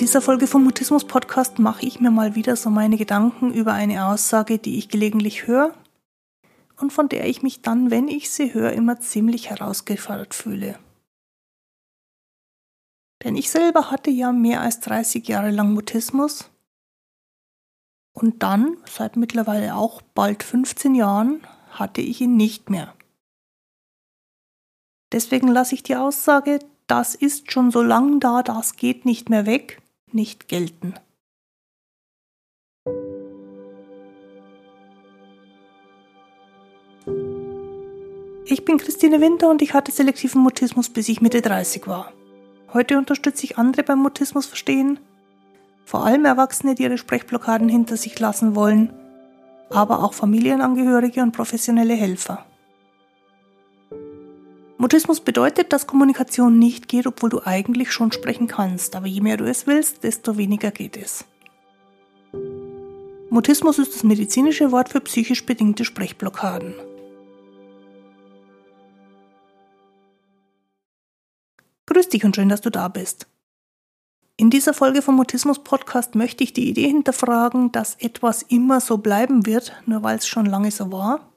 dieser Folge vom Mutismus Podcast mache ich mir mal wieder so meine Gedanken über eine Aussage, die ich gelegentlich höre und von der ich mich dann, wenn ich sie höre, immer ziemlich herausgefordert fühle. Denn ich selber hatte ja mehr als 30 Jahre lang Mutismus und dann, seit mittlerweile auch bald 15 Jahren, hatte ich ihn nicht mehr. Deswegen lasse ich die Aussage, das ist schon so lang da, das geht nicht mehr weg, nicht gelten. Ich bin Christine Winter und ich hatte selektiven Mutismus, bis ich Mitte 30 war. Heute unterstütze ich andere beim Mutismus verstehen, vor allem Erwachsene, die ihre Sprechblockaden hinter sich lassen wollen, aber auch Familienangehörige und professionelle Helfer. Mutismus bedeutet, dass Kommunikation nicht geht, obwohl du eigentlich schon sprechen kannst, aber je mehr du es willst, desto weniger geht es. Mutismus ist das medizinische Wort für psychisch bedingte Sprechblockaden. Grüß dich und schön, dass du da bist. In dieser Folge vom Mutismus Podcast möchte ich die Idee hinterfragen, dass etwas immer so bleiben wird, nur weil es schon lange so war.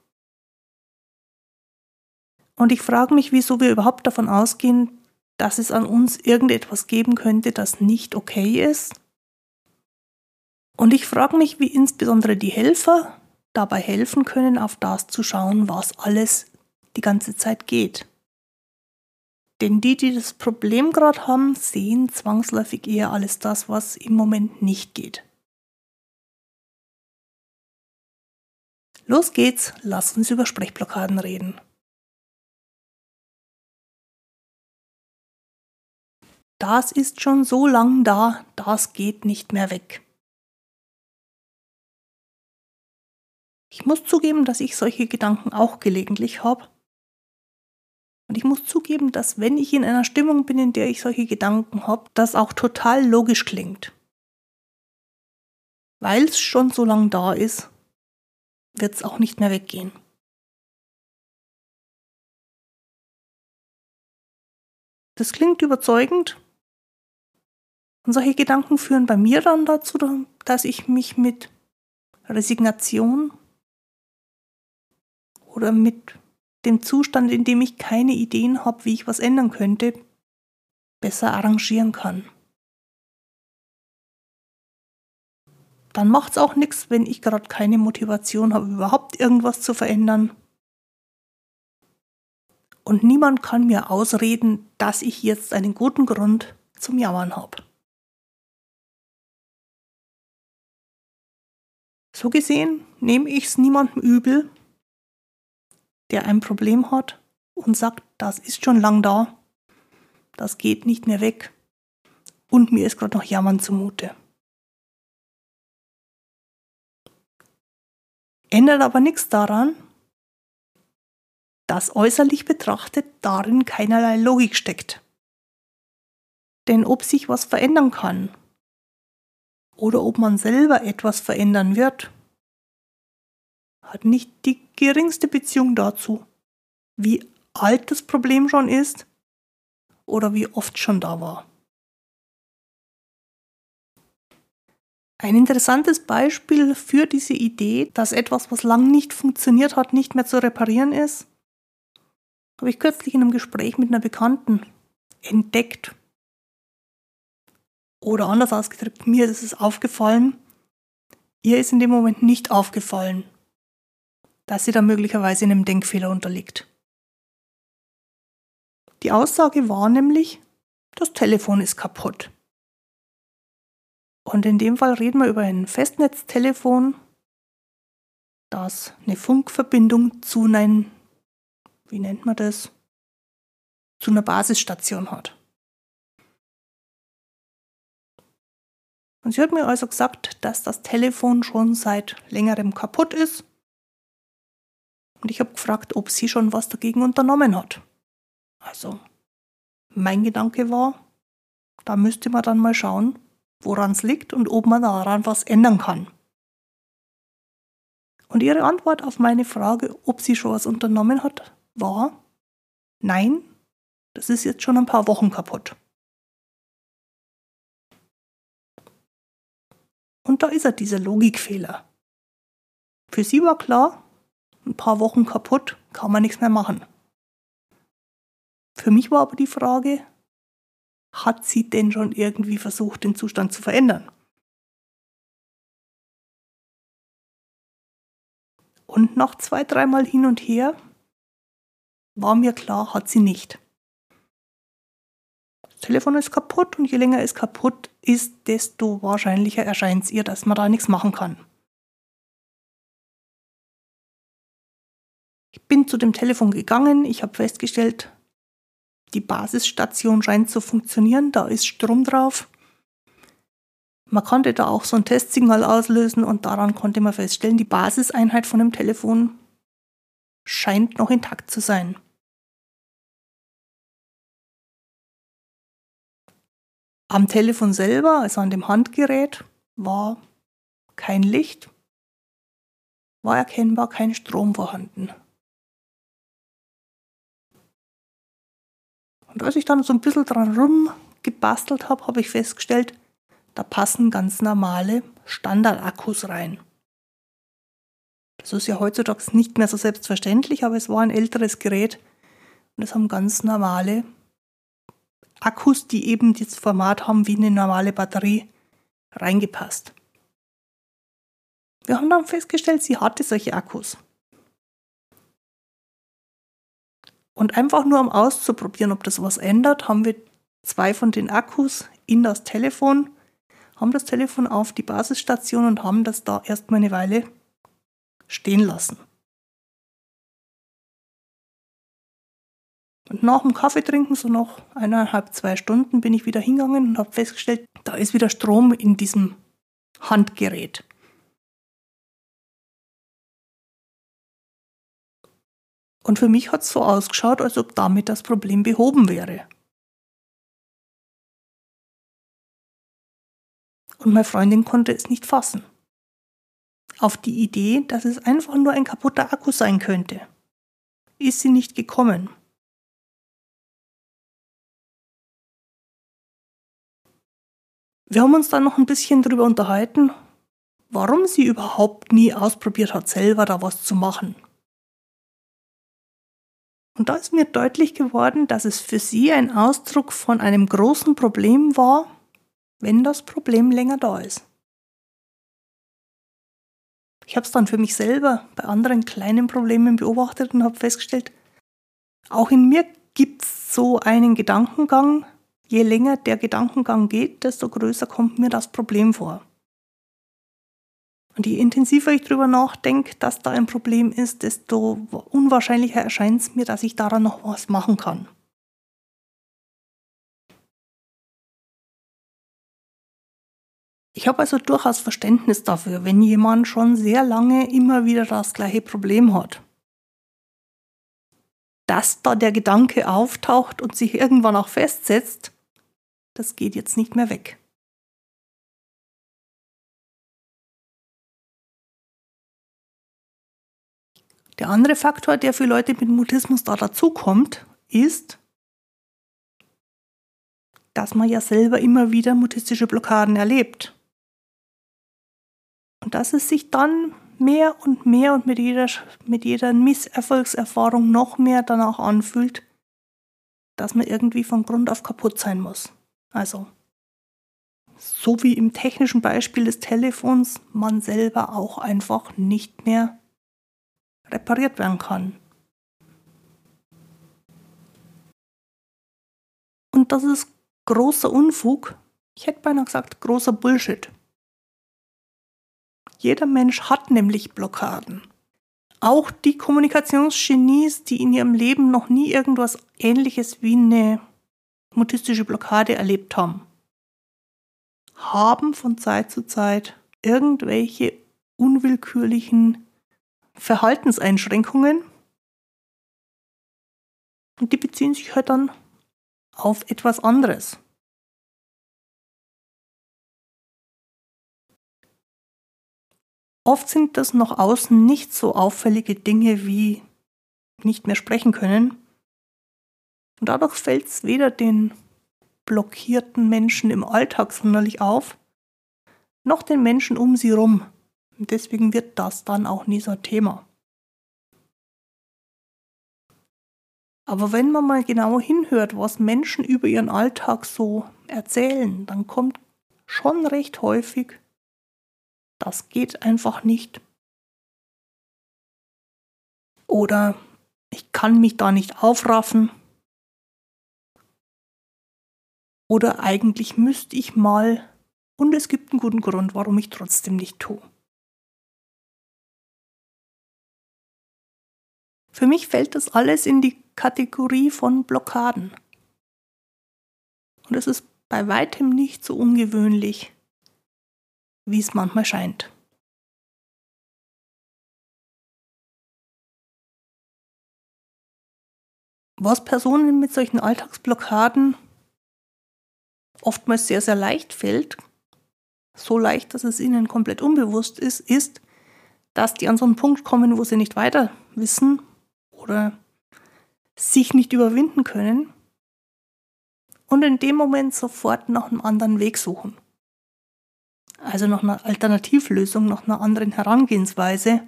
Und ich frage mich, wieso wir überhaupt davon ausgehen, dass es an uns irgendetwas geben könnte, das nicht okay ist. Und ich frage mich, wie insbesondere die Helfer dabei helfen können, auf das zu schauen, was alles die ganze Zeit geht. Denn die, die das Problem gerade haben, sehen zwangsläufig eher alles das, was im Moment nicht geht. Los geht's, lass uns über Sprechblockaden reden. Das ist schon so lang da, das geht nicht mehr weg. Ich muss zugeben, dass ich solche Gedanken auch gelegentlich habe und ich muss zugeben, dass wenn ich in einer Stimmung bin, in der ich solche Gedanken habe, das auch total logisch klingt. Weil es schon so lange da ist, wird es auch nicht mehr weggehen. Das klingt überzeugend. Und solche Gedanken führen bei mir dann dazu, dass ich mich mit Resignation oder mit dem Zustand, in dem ich keine Ideen habe, wie ich was ändern könnte, besser arrangieren kann. Dann macht es auch nichts, wenn ich gerade keine Motivation habe, überhaupt irgendwas zu verändern. Und niemand kann mir ausreden, dass ich jetzt einen guten Grund zum Jammern habe. So gesehen nehme ich es niemandem übel, der ein Problem hat und sagt, das ist schon lang da, das geht nicht mehr weg und mir ist gerade noch Jammern zumute. Ändert aber nichts daran, dass äußerlich betrachtet darin keinerlei Logik steckt. Denn ob sich was verändern kann oder ob man selber etwas verändern wird, hat nicht die geringste Beziehung dazu, wie alt das Problem schon ist oder wie oft schon da war. Ein interessantes Beispiel für diese Idee, dass etwas, was lang nicht funktioniert hat, nicht mehr zu reparieren ist, habe ich kürzlich in einem Gespräch mit einer Bekannten entdeckt. Oder anders ausgedrückt, mir ist es aufgefallen, ihr ist in dem Moment nicht aufgefallen, dass sie da möglicherweise einem Denkfehler unterliegt. Die Aussage war nämlich, das Telefon ist kaputt. Und in dem Fall reden wir über ein Festnetztelefon, das eine Funkverbindung zu einem, wie nennt man das, zu einer Basisstation hat. Und sie hat mir also gesagt, dass das Telefon schon seit längerem kaputt ist und ich habe gefragt, ob sie schon was dagegen unternommen hat. Also, mein Gedanke war, da müsste man dann mal schauen, woran es liegt und ob man daran was ändern kann. Und ihre Antwort auf meine Frage, ob sie schon was unternommen hat, war, nein, das ist jetzt schon ein paar Wochen kaputt. Und da ist er, dieser Logikfehler. Für sie war klar, ein paar Wochen kaputt, kann man nichts mehr machen. Für mich war aber die Frage, hat sie denn schon irgendwie versucht, den Zustand zu verändern? Und nach zwei, dreimal hin und her war mir klar, hat sie nicht. Telefon ist kaputt und je länger es kaputt ist, desto wahrscheinlicher erscheint es ihr, dass man da nichts machen kann. Ich bin zu dem Telefon gegangen, ich habe festgestellt, die Basisstation scheint zu funktionieren, da ist Strom drauf. Man konnte da auch so ein Testsignal auslösen und daran konnte man feststellen, die Basiseinheit von dem Telefon scheint noch intakt zu sein. Am Telefon selber, also an dem Handgerät, war kein Licht, war erkennbar kein Strom vorhanden. Und als ich dann so ein bisschen dran rumgebastelt habe, habe ich festgestellt, da passen ganz normale Standardakkus rein. Das ist ja heutzutage nicht mehr so selbstverständlich, aber es war ein älteres Gerät und es haben ganz normale Akkus, die eben das Format haben wie eine normale Batterie, reingepasst. Wir haben dann festgestellt, sie hatte solche Akkus. Und einfach nur um auszuprobieren, ob das was ändert, haben wir zwei von den Akkus in das Telefon, haben das Telefon auf die Basisstation und haben das da erstmal eine Weile stehen lassen. Und nach dem Kaffeetrinken, so noch eineinhalb, zwei Stunden, bin ich wieder hingegangen und habe festgestellt, da ist wieder Strom in diesem Handgerät. Und für mich hat es so ausgeschaut, als ob damit das Problem behoben wäre. Und meine Freundin konnte es nicht fassen. Auf die Idee, dass es einfach nur ein kaputter Akku sein könnte, ist sie nicht gekommen. Wir haben uns dann noch ein bisschen darüber unterhalten, warum sie überhaupt nie ausprobiert hat, selber da was zu machen. Und da ist mir deutlich geworden, dass es für sie ein Ausdruck von einem großen Problem war, wenn das Problem länger da ist. Ich habe es dann für mich selber bei anderen kleinen Problemen beobachtet und habe festgestellt, auch in mir gibt es so einen Gedankengang, je länger der Gedankengang geht, desto größer kommt mir das Problem vor. Und je intensiver ich darüber nachdenke, dass da ein Problem ist, desto unwahrscheinlicher erscheint es mir, dass ich daran noch was machen kann. Ich habe also durchaus Verständnis dafür, wenn jemand schon sehr lange immer wieder das gleiche Problem hat. Dass da der Gedanke auftaucht und sich irgendwann auch festsetzt, das geht jetzt nicht mehr weg. Der andere Faktor, der für Leute mit Mutismus da dazukommt, ist, dass man ja selber immer wieder mutistische Blockaden erlebt. Und dass es sich dann mehr und mehr und mit jeder, mit jeder Misserfolgserfahrung noch mehr danach anfühlt, dass man irgendwie von Grund auf kaputt sein muss. Also, so wie im technischen Beispiel des Telefons, man selber auch einfach nicht mehr repariert werden kann. Und das ist großer Unfug. Ich hätte beinahe gesagt, großer Bullshit. Jeder Mensch hat nämlich Blockaden. Auch die Kommunikationsgenies, die in ihrem Leben noch nie irgendwas ähnliches wie eine mutistische Blockade erlebt haben, haben von Zeit zu Zeit irgendwelche unwillkürlichen Verhaltenseinschränkungen. Und die beziehen sich halt dann auf etwas anderes. Oft sind das nach außen nicht so auffällige Dinge wie nicht mehr sprechen können. Und dadurch fällt es weder den blockierten Menschen im Alltag sonderlich auf, noch den Menschen um sie rum. Und deswegen wird das dann auch nie so ein Thema. Aber wenn man mal genau hinhört, was Menschen über ihren Alltag so erzählen, dann kommt schon recht häufig, das geht einfach nicht. Oder ich kann mich da nicht aufraffen. Oder eigentlich müsste ich mal und es gibt einen guten Grund, warum ich trotzdem nicht tue. Für mich fällt das alles in die Kategorie von Blockaden. Und es ist bei weitem nicht so ungewöhnlich, wie es manchmal scheint. Was Personen mit solchen Alltagsblockaden oftmals sehr, sehr leicht fällt, so leicht, dass es ihnen komplett unbewusst ist, ist, dass die an so einen Punkt kommen, wo sie nicht weiter wissen oder sich nicht überwinden können und in dem Moment sofort nach einem anderen Weg suchen. Also nach einer Alternativlösung, nach einer anderen Herangehensweise,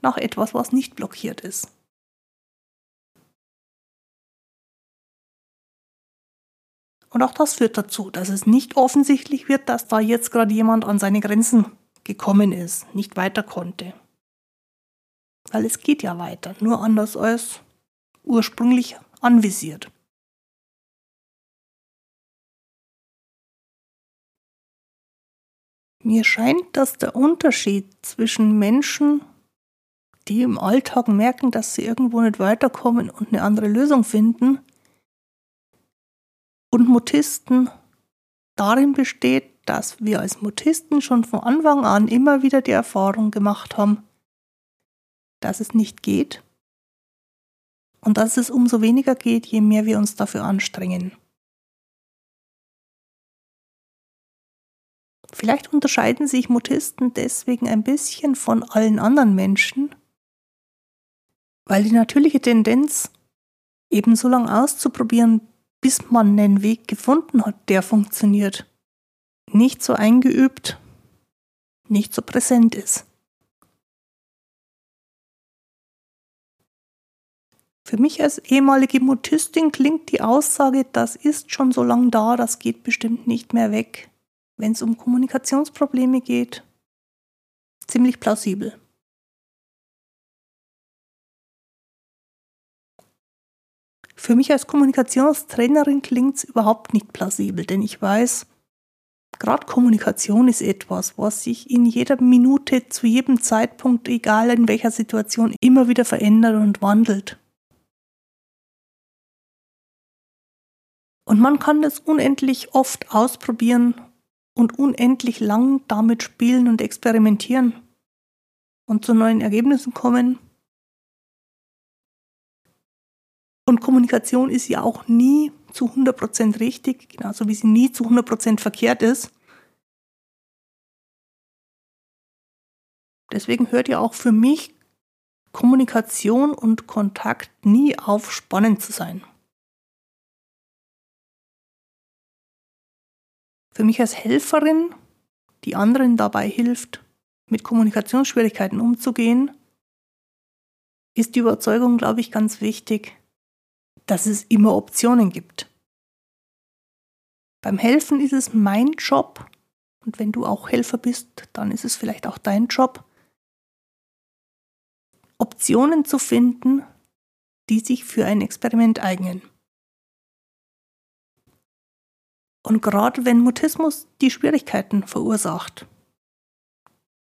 nach etwas, was nicht blockiert ist. Und auch das führt dazu, dass es nicht offensichtlich wird, dass da jetzt gerade jemand an seine Grenzen gekommen ist, nicht weiter konnte. Weil es geht ja weiter, nur anders als ursprünglich anvisiert. Mir scheint, dass der Unterschied zwischen Menschen, die im Alltag merken, dass sie irgendwo nicht weiterkommen und eine andere Lösung finden, und Mutisten darin besteht, dass wir als Mutisten schon von Anfang an immer wieder die Erfahrung gemacht haben, dass es nicht geht und dass es umso weniger geht, je mehr wir uns dafür anstrengen. Vielleicht unterscheiden sich Mutisten deswegen ein bisschen von allen anderen Menschen, weil die natürliche Tendenz, eben so lange auszuprobieren, bis man einen Weg gefunden hat, der funktioniert, nicht so eingeübt, nicht so präsent ist. Für mich als ehemalige Mutistin klingt die Aussage, das ist schon so lange da, das geht bestimmt nicht mehr weg, wenn es um Kommunikationsprobleme geht, ziemlich plausibel. Für mich als Kommunikationstrainerin klingt es überhaupt nicht plausibel, denn ich weiß, gerade Kommunikation ist etwas, was sich in jeder Minute, zu jedem Zeitpunkt, egal in welcher Situation, immer wieder verändert und wandelt. Und man kann das unendlich oft ausprobieren und unendlich lang damit spielen und experimentieren und zu neuen Ergebnissen kommen Und Kommunikation ist ja auch nie zu 100% richtig, genauso wie sie nie zu 100% verkehrt ist. Deswegen hört ja auch für mich Kommunikation und Kontakt nie auf, spannend zu sein. Für mich als Helferin, die anderen dabei hilft, mit Kommunikationsschwierigkeiten umzugehen, ist die Überzeugung, glaube ich, ganz wichtig, dass es immer Optionen gibt. Beim Helfen ist es mein Job, und wenn du auch Helfer bist, dann ist es vielleicht auch dein Job, Optionen zu finden, die sich für ein Experiment eignen. Und gerade wenn Mutismus die Schwierigkeiten verursacht,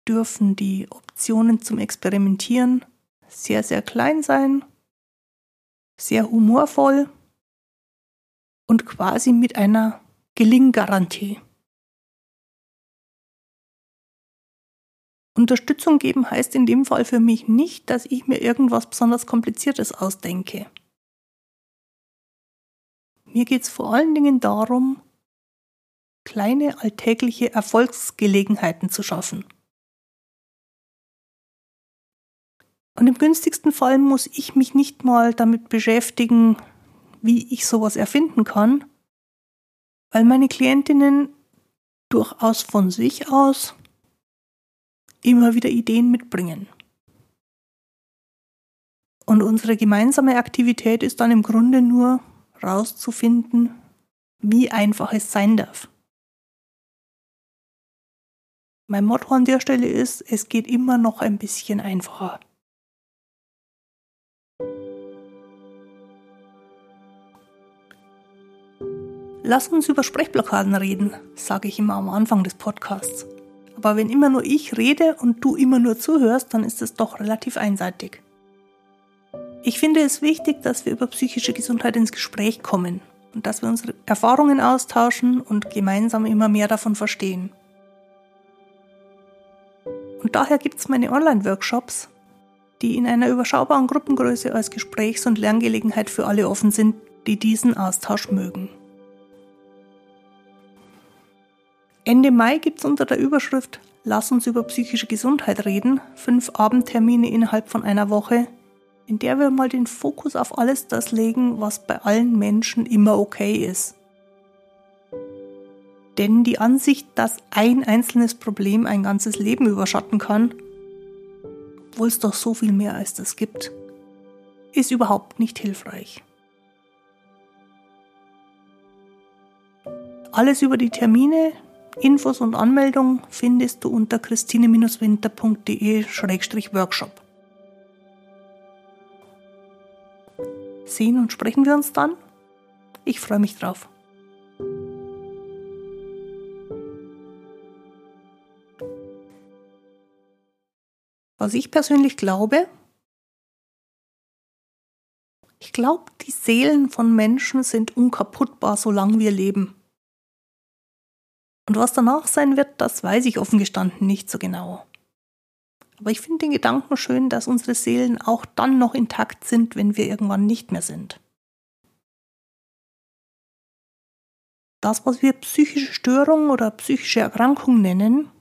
dürfen die Optionen zum Experimentieren sehr, sehr klein sein sehr humorvoll und quasi mit einer Gelinggarantie. Unterstützung geben heißt in dem Fall für mich nicht, dass ich mir irgendwas besonders Kompliziertes ausdenke. Mir geht es vor allen Dingen darum, kleine alltägliche Erfolgsgelegenheiten zu schaffen. Und im günstigsten Fall muss ich mich nicht mal damit beschäftigen, wie ich sowas erfinden kann, weil meine Klientinnen durchaus von sich aus immer wieder Ideen mitbringen. Und unsere gemeinsame Aktivität ist dann im Grunde nur rauszufinden, wie einfach es sein darf. Mein Motto an der Stelle ist, es geht immer noch ein bisschen einfacher. Lass uns über Sprechblockaden reden, sage ich immer am Anfang des Podcasts. Aber wenn immer nur ich rede und du immer nur zuhörst, dann ist es doch relativ einseitig. Ich finde es wichtig, dass wir über psychische Gesundheit ins Gespräch kommen und dass wir unsere Erfahrungen austauschen und gemeinsam immer mehr davon verstehen. Und daher gibt es meine Online-Workshops, die in einer überschaubaren Gruppengröße als Gesprächs- und Lerngelegenheit für alle offen sind, die diesen Austausch mögen. Ende Mai gibt es unter der Überschrift Lass uns über psychische Gesundheit reden fünf Abendtermine innerhalb von einer Woche, in der wir mal den Fokus auf alles das legen, was bei allen Menschen immer okay ist. Denn die Ansicht, dass ein einzelnes Problem ein ganzes Leben überschatten kann, obwohl es doch so viel mehr als das gibt, ist überhaupt nicht hilfreich. Alles über die Termine, Infos und Anmeldung findest du unter christine-winter.de-workshop. Sehen und sprechen wir uns dann? Ich freue mich drauf. Was ich persönlich glaube, ich glaube, die Seelen von Menschen sind unkaputtbar, solange wir leben. Und was danach sein wird, das weiß ich offen gestanden nicht so genau. Aber ich finde den Gedanken schön, dass unsere Seelen auch dann noch intakt sind, wenn wir irgendwann nicht mehr sind. Das, was wir psychische Störung oder psychische Erkrankung nennen,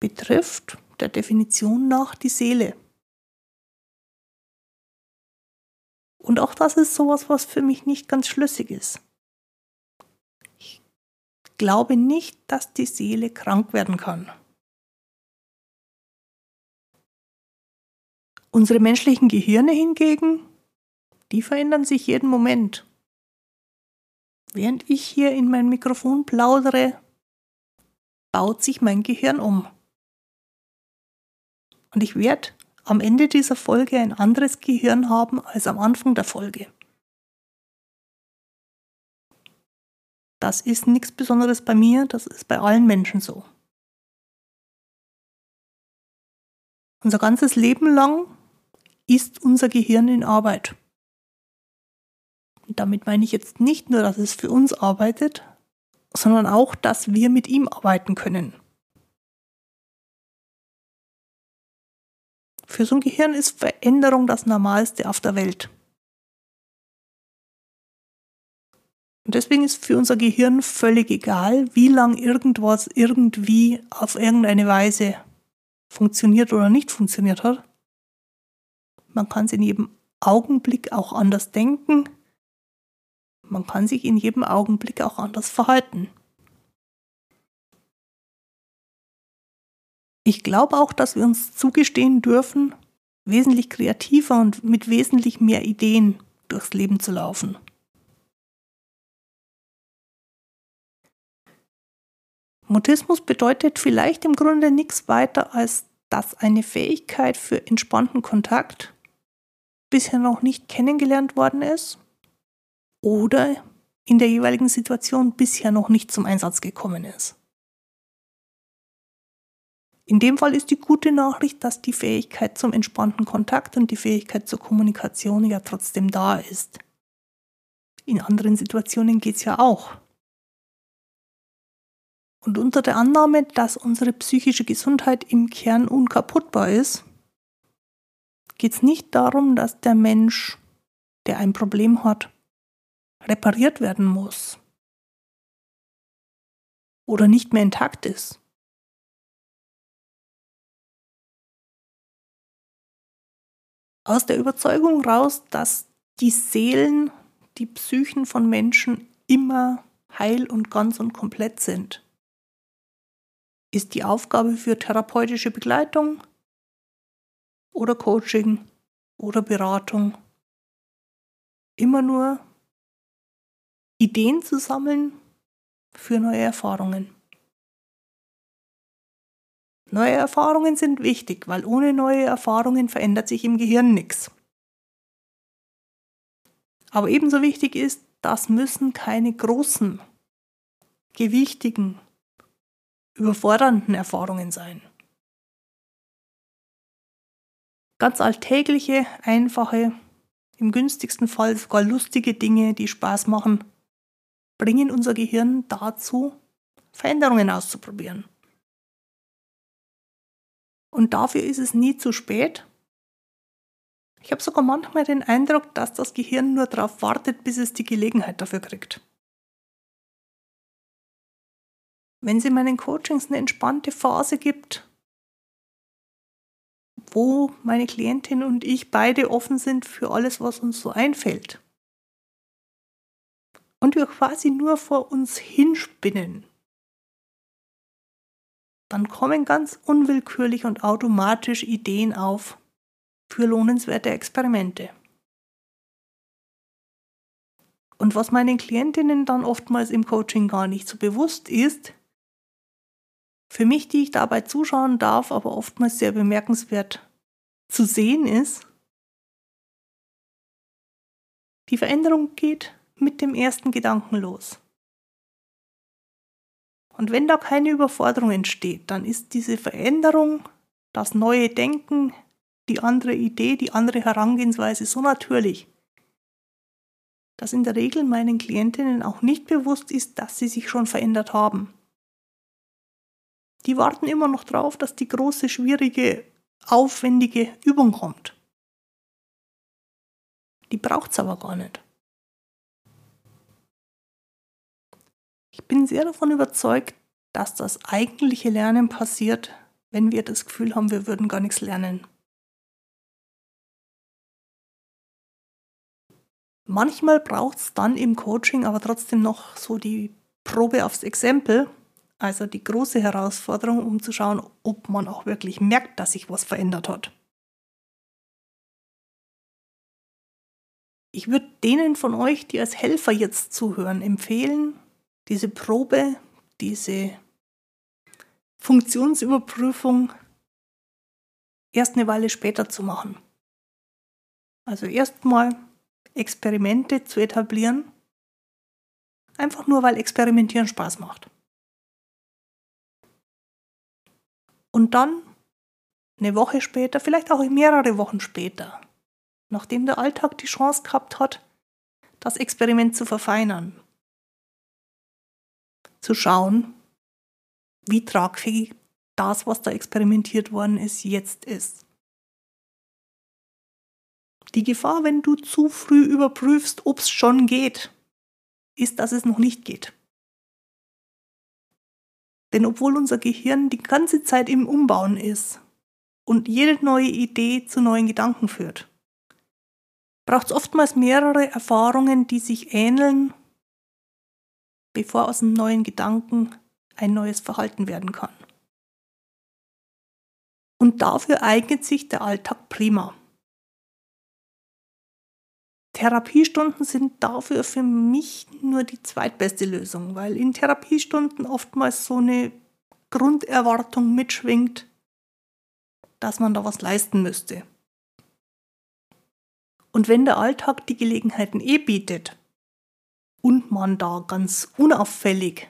betrifft der Definition nach die Seele. Und auch das ist sowas, was für mich nicht ganz schlüssig ist glaube nicht, dass die Seele krank werden kann. Unsere menschlichen Gehirne hingegen, die verändern sich jeden Moment. Während ich hier in mein Mikrofon plaudere, baut sich mein Gehirn um. Und ich werde am Ende dieser Folge ein anderes Gehirn haben als am Anfang der Folge. Das ist nichts Besonderes bei mir, das ist bei allen Menschen so. Unser ganzes Leben lang ist unser Gehirn in Arbeit. Und damit meine ich jetzt nicht nur, dass es für uns arbeitet, sondern auch, dass wir mit ihm arbeiten können. Für so ein Gehirn ist Veränderung das Normalste auf der Welt. Und deswegen ist für unser Gehirn völlig egal, wie lang irgendwas irgendwie auf irgendeine Weise funktioniert oder nicht funktioniert hat. Man kann es in jedem Augenblick auch anders denken. Man kann sich in jedem Augenblick auch anders verhalten. Ich glaube auch, dass wir uns zugestehen dürfen, wesentlich kreativer und mit wesentlich mehr Ideen durchs Leben zu laufen. Mutismus bedeutet vielleicht im Grunde nichts weiter, als dass eine Fähigkeit für entspannten Kontakt bisher noch nicht kennengelernt worden ist oder in der jeweiligen Situation bisher noch nicht zum Einsatz gekommen ist. In dem Fall ist die gute Nachricht, dass die Fähigkeit zum entspannten Kontakt und die Fähigkeit zur Kommunikation ja trotzdem da ist. In anderen Situationen geht es ja auch. Und unter der Annahme, dass unsere psychische Gesundheit im Kern unkaputtbar ist, geht es nicht darum, dass der Mensch, der ein Problem hat, repariert werden muss oder nicht mehr intakt ist. Aus der Überzeugung raus, dass die Seelen, die Psychen von Menschen immer heil und ganz und komplett sind, ist die Aufgabe für therapeutische Begleitung oder Coaching oder Beratung immer nur Ideen zu sammeln für neue Erfahrungen. Neue Erfahrungen sind wichtig, weil ohne neue Erfahrungen verändert sich im Gehirn nichts. Aber ebenso wichtig ist, das müssen keine großen, gewichtigen, überfordernden Erfahrungen sein. Ganz alltägliche, einfache, im günstigsten Fall sogar lustige Dinge, die Spaß machen, bringen unser Gehirn dazu, Veränderungen auszuprobieren. Und dafür ist es nie zu spät. Ich habe sogar manchmal den Eindruck, dass das Gehirn nur darauf wartet, bis es die Gelegenheit dafür kriegt. Wenn es in meinen Coachings eine entspannte Phase gibt, wo meine Klientin und ich beide offen sind für alles, was uns so einfällt. Und wir quasi nur vor uns hinspinnen. Dann kommen ganz unwillkürlich und automatisch Ideen auf für lohnenswerte Experimente. Und was meinen Klientinnen dann oftmals im Coaching gar nicht so bewusst ist, für mich, die ich dabei zuschauen darf, aber oftmals sehr bemerkenswert zu sehen ist, die Veränderung geht mit dem ersten Gedanken los. Und wenn da keine Überforderung entsteht, dann ist diese Veränderung, das neue Denken, die andere Idee, die andere Herangehensweise so natürlich, dass in der Regel meinen Klientinnen auch nicht bewusst ist, dass sie sich schon verändert haben. Die warten immer noch drauf, dass die große, schwierige, aufwendige Übung kommt. Die braucht es aber gar nicht. Ich bin sehr davon überzeugt, dass das eigentliche Lernen passiert, wenn wir das Gefühl haben, wir würden gar nichts lernen. Manchmal braucht es dann im Coaching aber trotzdem noch so die Probe aufs Exempel, also die große Herausforderung, um zu schauen, ob man auch wirklich merkt, dass sich was verändert hat. Ich würde denen von euch, die als Helfer jetzt zuhören, empfehlen, diese Probe, diese Funktionsüberprüfung erst eine Weile später zu machen. Also erstmal Experimente zu etablieren, einfach nur weil Experimentieren Spaß macht. Und dann, eine Woche später, vielleicht auch mehrere Wochen später, nachdem der Alltag die Chance gehabt hat, das Experiment zu verfeinern, zu schauen, wie tragfähig das, was da experimentiert worden ist, jetzt ist. Die Gefahr, wenn du zu früh überprüfst, ob es schon geht, ist, dass es noch nicht geht. Denn obwohl unser Gehirn die ganze Zeit im Umbauen ist und jede neue Idee zu neuen Gedanken führt, braucht es oftmals mehrere Erfahrungen, die sich ähneln, bevor aus einem neuen Gedanken ein neues Verhalten werden kann. Und dafür eignet sich der Alltag prima. Therapiestunden sind dafür für mich nur die zweitbeste Lösung, weil in Therapiestunden oftmals so eine Grunderwartung mitschwingt, dass man da was leisten müsste. Und wenn der Alltag die Gelegenheiten eh bietet und man da ganz unauffällig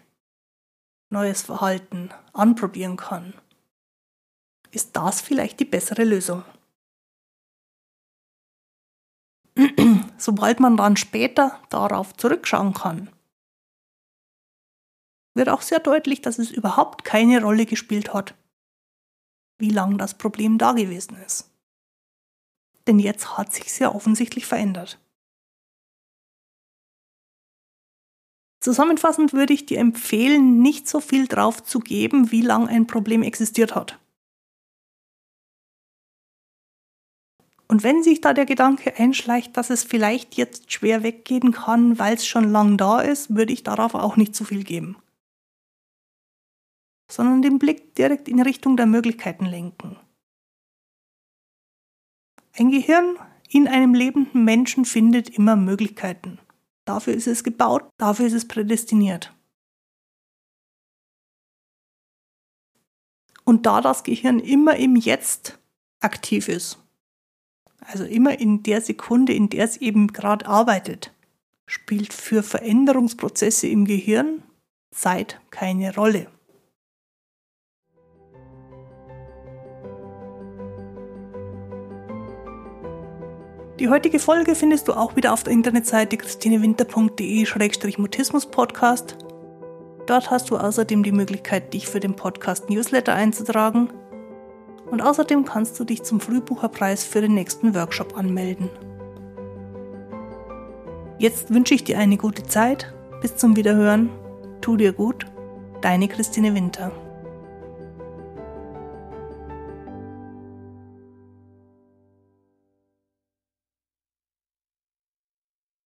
neues Verhalten anprobieren kann, ist das vielleicht die bessere Lösung. Sobald man dann später darauf zurückschauen kann, wird auch sehr deutlich, dass es überhaupt keine Rolle gespielt hat, wie lang das Problem da gewesen ist. Denn jetzt hat sich sehr offensichtlich verändert. Zusammenfassend würde ich dir empfehlen, nicht so viel drauf zu geben, wie lang ein Problem existiert hat. Und wenn sich da der Gedanke einschleicht, dass es vielleicht jetzt schwer weggehen kann, weil es schon lang da ist, würde ich darauf auch nicht zu viel geben. Sondern den Blick direkt in Richtung der Möglichkeiten lenken. Ein Gehirn in einem lebenden Menschen findet immer Möglichkeiten. Dafür ist es gebaut, dafür ist es prädestiniert. Und da das Gehirn immer im Jetzt aktiv ist, also immer in der Sekunde, in der es eben gerade arbeitet, spielt für Veränderungsprozesse im Gehirn Zeit keine Rolle. Die heutige Folge findest du auch wieder auf der Internetseite christinewinter.de-mutismus-podcast. Dort hast du außerdem die Möglichkeit, dich für den Podcast Newsletter einzutragen. Und außerdem kannst du dich zum Frühbucherpreis für den nächsten Workshop anmelden. Jetzt wünsche ich dir eine gute Zeit. Bis zum Wiederhören. Tu dir gut. Deine Christine Winter.